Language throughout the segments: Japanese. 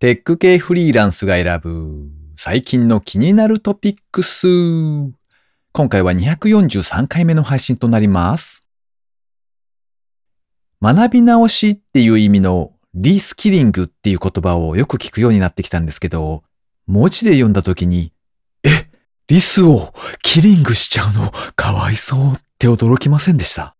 テック系フリーランスが選ぶ最近の気になるトピックス。今回は243回目の配信となります。学び直しっていう意味のリスキリングっていう言葉をよく聞くようになってきたんですけど、文字で読んだ時に、え、リスをキリングしちゃうのかわいそうって驚きませんでした？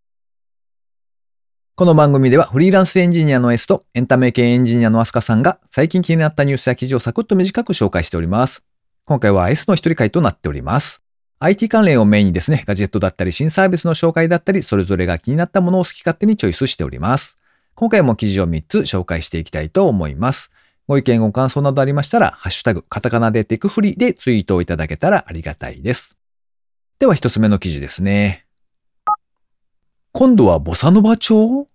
この番組ではフリーランスエンジニアの S とエンタメ系エンジニアのアスカさんが最近気になったニュースや記事をサクッと短く紹介しております。今回は S の一人会となっております。IT 関連をメインにですね、ガジェットだったり新サービスの紹介だったり、それぞれが気になったものを好き勝手にチョイスしております。今回も記事を3つ紹介していきたいと思います。ご意見ご感想などありましたら、ハッシュタグ、カタカナでテクフリでツイートをいただけたらありがたいです。では一つ目の記事ですね。今度はボサノバ町？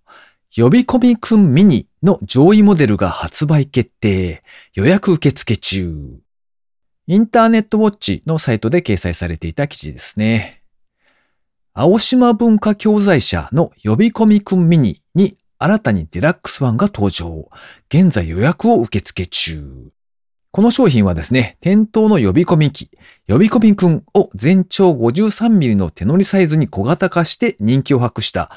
呼び込みくんミニの上位モデルが発売決定。予約受付中。インターネットウォッチのサイトで掲載されていた記事ですね。青島文化教材社の呼び込みくんミニに新たにデラックスワンが登場。現在予約を受付中。この商品はですね、店頭の呼び込み機、呼び込みくんを全長 53mm の手乗りサイズに小型化して人気を博した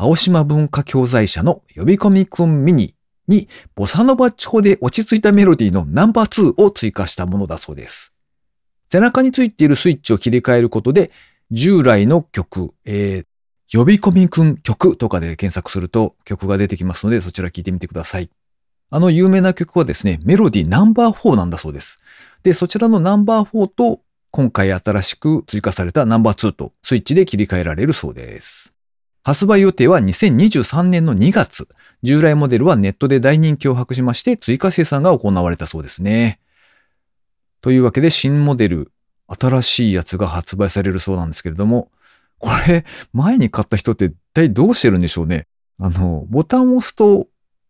青島文化教材社の呼び込みくんミニにボサノバ調で落ち着いたメロディーのナンバー2を追加したものだそうです。背中についているスイッチを切り替えることで従来の曲、えー、呼び込みくん曲とかで検索すると曲が出てきますのでそちら聞いてみてください。あの有名な曲はですね、メロディナンバー4なんだそうです。で、そちらのナンバー4と今回新しく追加されたナンバー2とスイッチで切り替えられるそうです。発売予定は2023年の2月。従来モデルはネットで大人気を博しまして追加生産が行われたそうですね。というわけで新モデル、新しいやつが発売されるそうなんですけれども、これ前に買った人って一体どうしてるんでしょうね。あの、ボタンを押すと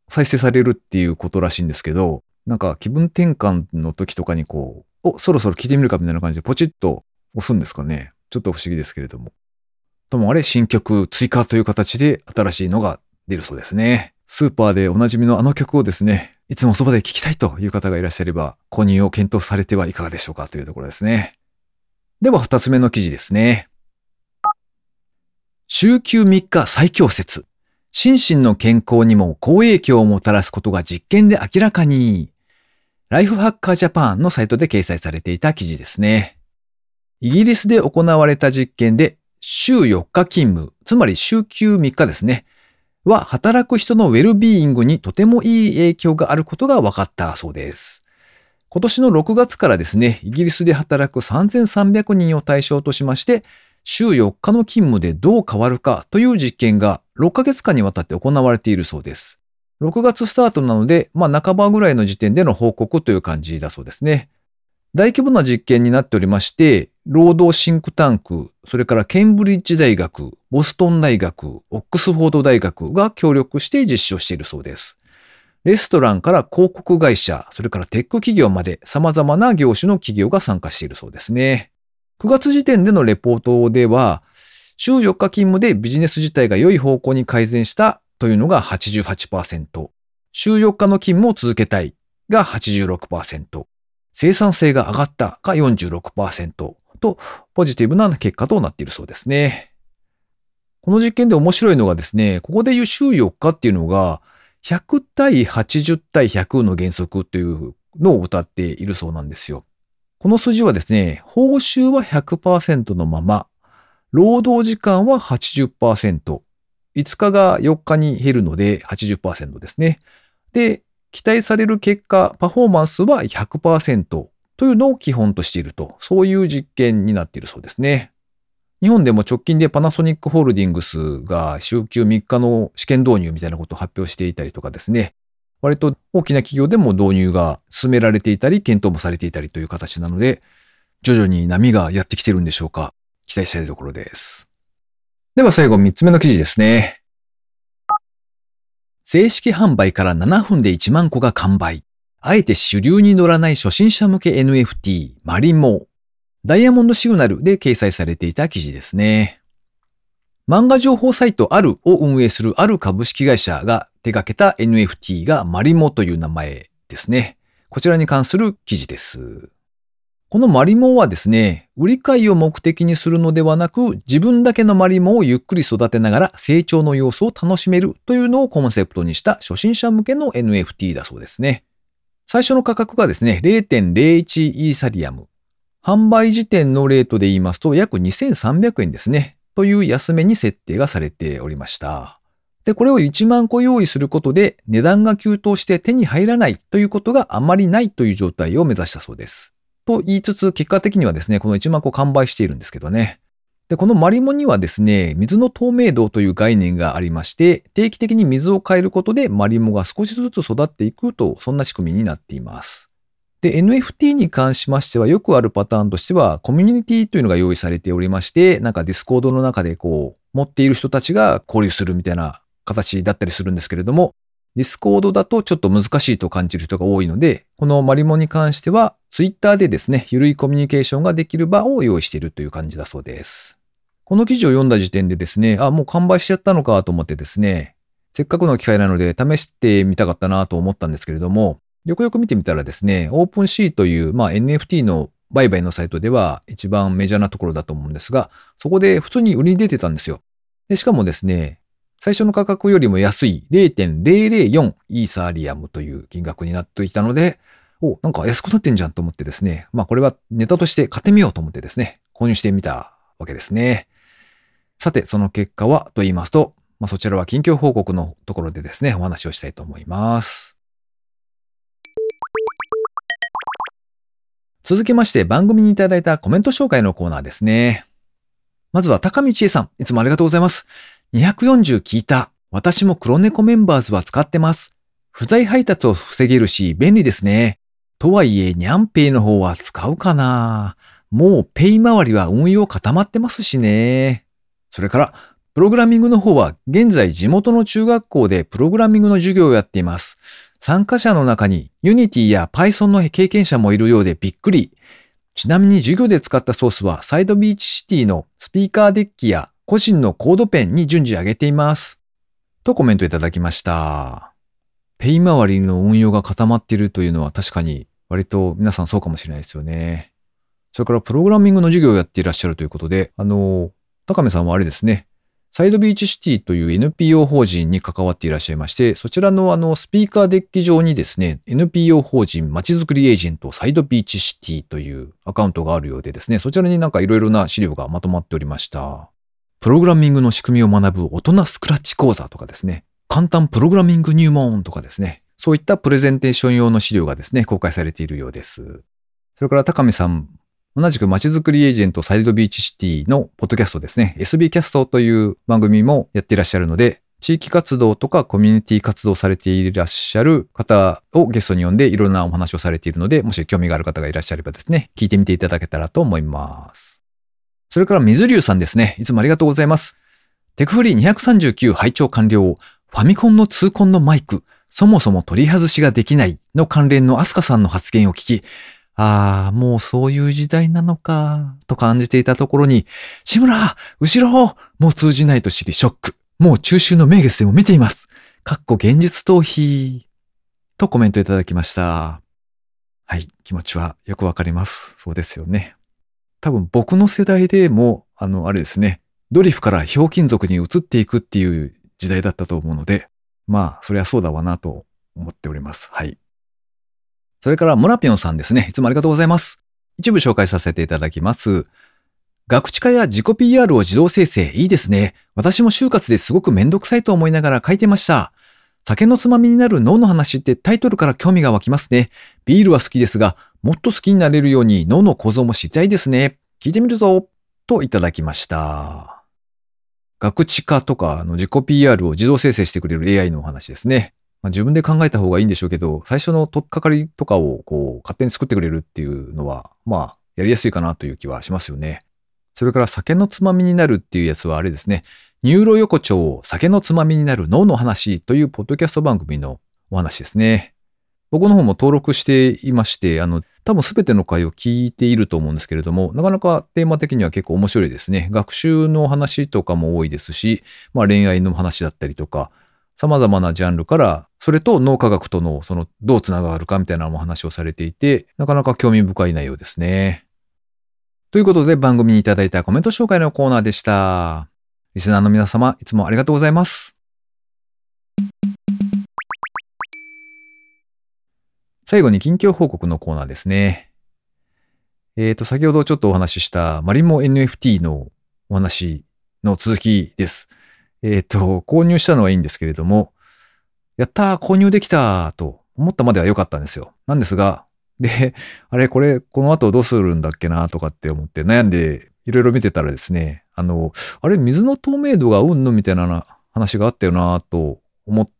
再生されるっていうことらしいんですけど、なんか気分転換の時とかにこう、お、そろそろ聞いてみるかみたいな感じでポチッと押すんですかね。ちょっと不思議ですけれども。ともあれ、新曲追加という形で新しいのが出るそうですね。スーパーでおなじみのあの曲をですね、いつもそばで聴きたいという方がいらっしゃれば、購入を検討されてはいかがでしょうかというところですね。では、二つ目の記事ですね。週休3日最強説。心身の健康にも好影響をもたらすことが実験で明らかに。ライフハッカージャパンのサイトで掲載されていた記事ですね。イギリスで行われた実験で、週4日勤務、つまり週休3日ですね、は働く人のウェルビーイングにとてもいい影響があることが分かったそうです。今年の6月からですね、イギリスで働く3300人を対象としまして、週4日の勤務でどう変わるかという実験が6ヶ月間にわたって行われているそうです。6月スタートなので、まあ半ばぐらいの時点での報告という感じだそうですね。大規模な実験になっておりまして、労働シンクタンク、それからケンブリッジ大学、ボストン大学、オックスフォード大学が協力して実施をしているそうです。レストランから広告会社、それからテック企業まで様々な業種の企業が参加しているそうですね。9月時点でのレポートでは、週4日勤務でビジネス自体が良い方向に改善したというのが88%、週4日の勤務を続けたいが86%、生産性が上がったが46%とポジティブな結果となっているそうですね。この実験で面白いのがですね、ここでいう週4日っていうのが100対80対100の原則というのを歌っているそうなんですよ。この数字はですね、報酬は100%のまま、労働時間は80%、5日が4日に減るので80%ですね。で、期待される結果、パフォーマンスは100%というのを基本としていると、そういう実験になっているそうですね。日本でも直近でパナソニックホールディングスが週休3日の試験導入みたいなことを発表していたりとかですね、割と大きな企業でも導入が進められていたり、検討もされていたりという形なので、徐々に波がやってきてるんでしょうか。期待したいところです。では最後3つ目の記事ですね。正式販売から7分で1万個が完売。あえて主流に乗らない初心者向け NFT、マリモ。ダイヤモンドシグナルで掲載されていた記事ですね。漫画情報サイトあるを運営するある株式会社が手掛けた NFT がマリモという名前ですね。こちらに関する記事です。このマリモはですね、売り買いを目的にするのではなく、自分だけのマリモをゆっくり育てながら成長の様子を楽しめるというのをコンセプトにした初心者向けの NFT だそうですね。最初の価格がですね、0.01イーサリアム。販売時点のレートで言いますと約2300円ですね。という安めに設定がされておりました。で、これを1万個用意することで値段が急騰して手に入らないということがあまりないという状態を目指したそうです。と言いつつ、結果的にはですね、この1万個完売しているんですけどね。で、このマリモにはですね、水の透明度という概念がありまして、定期的に水を変えることでマリモが少しずつ育っていくと、そんな仕組みになっています。で、NFT に関しましてはよくあるパターンとしては、コミュニティというのが用意されておりまして、なんかディスコードの中でこう、持っている人たちが交流するみたいな形だったりするんですけれども、ディスコードだとちょっと難しいと感じる人が多いので、このマリモに関しては、ツイッターでですね、ゆるいコミュニケーションができる場を用意しているという感じだそうです。この記事を読んだ時点でですね、あ、もう完売しちゃったのかと思ってですね、せっかくの機会なので試してみたかったなと思ったんですけれども、よくよく見てみたらですね、オープンシーという、まあ、NFT の売買のサイトでは一番メジャーなところだと思うんですが、そこで普通に売りに出てたんですよ。で、しかもですね、最初の価格よりも安い0.004イーサーリアムという金額になっていたので、お、なんか安くなってんじゃんと思ってですね、まあこれはネタとして買ってみようと思ってですね、購入してみたわけですね。さて、その結果はと言いますと、まあそちらは近況報告のところでですね、お話をしたいと思います。続きまして番組にいただいたコメント紹介のコーナーですね。まずは高見千恵さん、いつもありがとうございます。240聞いた。私も黒猫メンバーズは使ってます。不在配達を防げるし便利ですね。とはいえ、ニャンペイの方は使うかなもうペイ周りは運用固まってますしね。それから、プログラミングの方は現在地元の中学校でプログラミングの授業をやっています。参加者の中に Unity や Python の経験者もいるようでびっくり。ちなみに授業で使ったソースはサイドビーチシティのスピーカーデッキや個人のコードペンに順次上げています。とコメントいただきました。ペイ周りの運用が固まっているというのは確かに割と皆さんそうかもしれないですよね。それからプログラミングの授業をやっていらっしゃるということで、あの、高見さんはあれですね、サイドビーチシティという NPO 法人に関わっていらっしゃいまして、そちらのあのスピーカーデッキ上にですね、NPO 法人まちづくりエージェントサイドビーチシティというアカウントがあるようでですね、そちらになんかいろいろな資料がまとまっておりました。プログラミングの仕組みを学ぶ大人スクラッチ講座とかですね、簡単プログラミング入門とかですね、そういったプレゼンテーション用の資料がですね、公開されているようです。それから高見さん、同じく街づくりエージェントサイドビーチシティのポッドキャストですね、SB キャストという番組もやっていらっしゃるので、地域活動とかコミュニティ活動されていらっしゃる方をゲストに呼んでいろんなお話をされているので、もし興味がある方がいらっしゃればですね、聞いてみていただけたらと思います。それから水流さんですね、いつもありがとうございます。テクフリー239拝聴完了。ファミコンの痛恨のマイク、そもそも取り外しができないの関連のアスカさんの発言を聞き、ああ、もうそういう時代なのか、と感じていたところに、志村後ろもう通じないと知りショック。もう中秋の名月でも見ています。かっこ現実逃避。とコメントいただきました。はい、気持ちはよくわかります。そうですよね。多分僕の世代でも、あの、あれですね、ドリフからひょうきん族に移っていくっていう時代だったと思うので、まあ、そりゃそうだわなと思っております。はい。それから、モラピョンさんですね。いつもありがとうございます。一部紹介させていただきます。学知化や自己 PR を自動生成、いいですね。私も就活ですごくめんどくさいと思いながら書いてました。酒のつまみになる脳の話ってタイトルから興味が湧きますね。ビールは好きですが、もっと好きになれるように脳の構造も知りたいですね。聞いてみるぞ。といただきました。学知化とかの自己 PR を自動生成してくれる AI のお話ですね。まあ、自分で考えた方がいいんでしょうけど、最初の取っかかりとかをこう勝手に作ってくれるっていうのは、まあ、やりやすいかなという気はしますよね。それから酒のつまみになるっていうやつはあれですね。ニューロ横丁酒のつまみになる脳の話というポッドキャスト番組のお話ですね。僕の方も登録していまして、あの、多分すべての回を聞いていると思うんですけれども、なかなかテーマ的には結構面白いですね。学習の話とかも多いですし、まあ恋愛の話だったりとか、様々なジャンルからそれと脳科学とのそのどうつながるかみたいなのも話をされていて、なかなか興味深い内容ですね。ということで番組にいただいたコメント紹介のコーナーでした。リスナーの皆様、いつもありがとうございます。最後に近況報告のコーナーですね。えっ、ー、と、先ほどちょっとお話ししたマリモ NFT のお話の続きです。えっ、ー、と、購入したのはいいんですけれども、やったー購入できたーと思ったまでは良かったんですよ。なんですが、で、あれ、これ、この後どうするんだっけなとかって思って悩んでいろいろ見てたらですね、あの、あれ、水の透明度がうんのみたいな話があったよなと思っ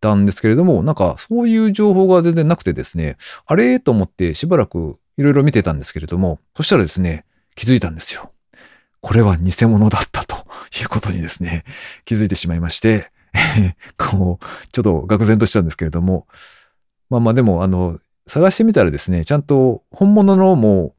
たんですけれども、なんかそういう情報が全然なくてですね、あれと思ってしばらくいろいろ見てたんですけれども、そしたらですね、気づいたんですよ。これは偽物だったということにですね、気づいてしまいまして、こう、ちょっと愕然としたんですけれども、まあまあでも、あの、探してみたらですね、ちゃんと本物のも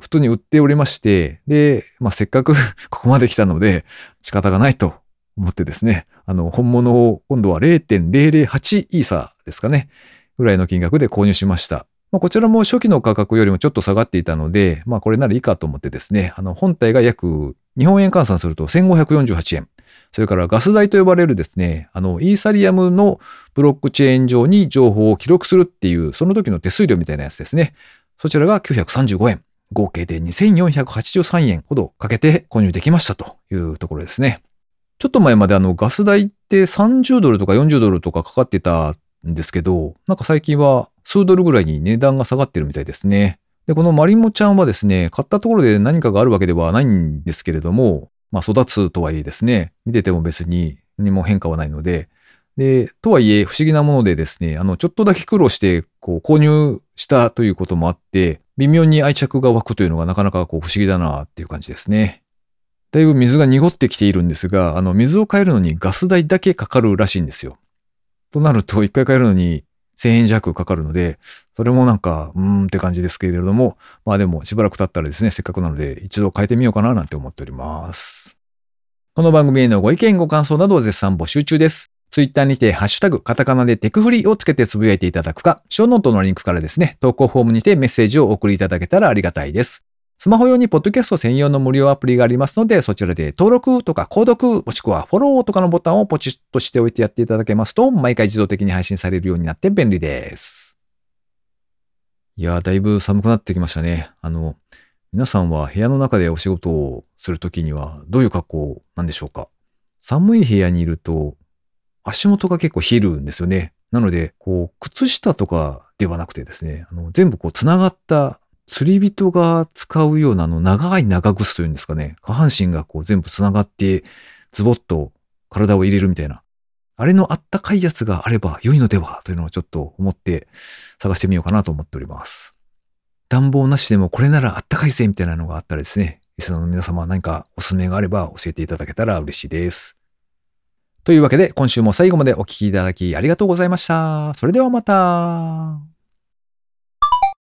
普通に売っておりまして、で、まあせっかく ここまで来たので仕方がないと思ってですね、あの、本物を今度は0.008イーサーですかね、ぐらいの金額で購入しました。まあ、こちらも初期の価格よりもちょっと下がっていたので、まあこれならいいかと思ってですね、あの、本体が約日本円換算すると1548円。それからガス代と呼ばれるですね、あの、イーサリアムのブロックチェーン上に情報を記録するっていう、その時の手数料みたいなやつですね。そちらが935円。合計で2483円ほどかけて購入できましたというところですね。ちょっと前まであのガス代って30ドルとか40ドルとかかかってたんですけど、なんか最近は数ドルぐらいに値段が下がってるみたいですね。で、このマリモちゃんはですね、買ったところで何かがあるわけではないんですけれども、まあ育つとはいえですね、見てても別に何も変化はないので、で、とはいえ不思議なものでですね、あの、ちょっとだけ苦労して、こう、購入したということもあって、微妙に愛着が湧くというのがなかなかこう不思議だなっていう感じですね。だいぶ水が濁ってきているんですが、あの、水を変えるのにガス代だけかかるらしいんですよ。となると、一回変えるのに1000円弱かかるので、それもなんか、うーんって感じですけれども、まあでもしばらく経ったらですね、せっかくなので一度変えてみようかななんて思っております。この番組へのご意見ご感想などを絶賛募集中です。ツイッターにて、ハッシュタグ、カタカナでテクフリーをつけてつぶやいていただくか、ショーノートのリンクからですね、投稿フォームにてメッセージをお送りいただけたらありがたいです。スマホ用にポッドキャスト専用の無料アプリがありますので、そちらで登録とか購読、もしくはフォローとかのボタンをポチッとしておいてやっていただけますと、毎回自動的に配信されるようになって便利です。いやー、だいぶ寒くなってきましたね。あの、皆さんは部屋の中でお仕事をするときにはどういう格好なんでしょうか寒い部屋にいると足元が結構冷えるんですよね。なので、こう、靴下とかではなくてですね、あの全部こう繋がった釣り人が使うようなあの長い長靴というんですかね。下半身がこう全部繋がってズボッと体を入れるみたいな。あれのあったかいやつがあれば良いのではというのをちょっと思って探してみようかなと思っております。暖房なしでもこれならあったかいぜみたいなのがあったらですね、リスナーの皆様何かおすすめがあれば教えていただけたら嬉しいです。というわけで今週も最後までお聴きいただきありがとうございました。それではまた。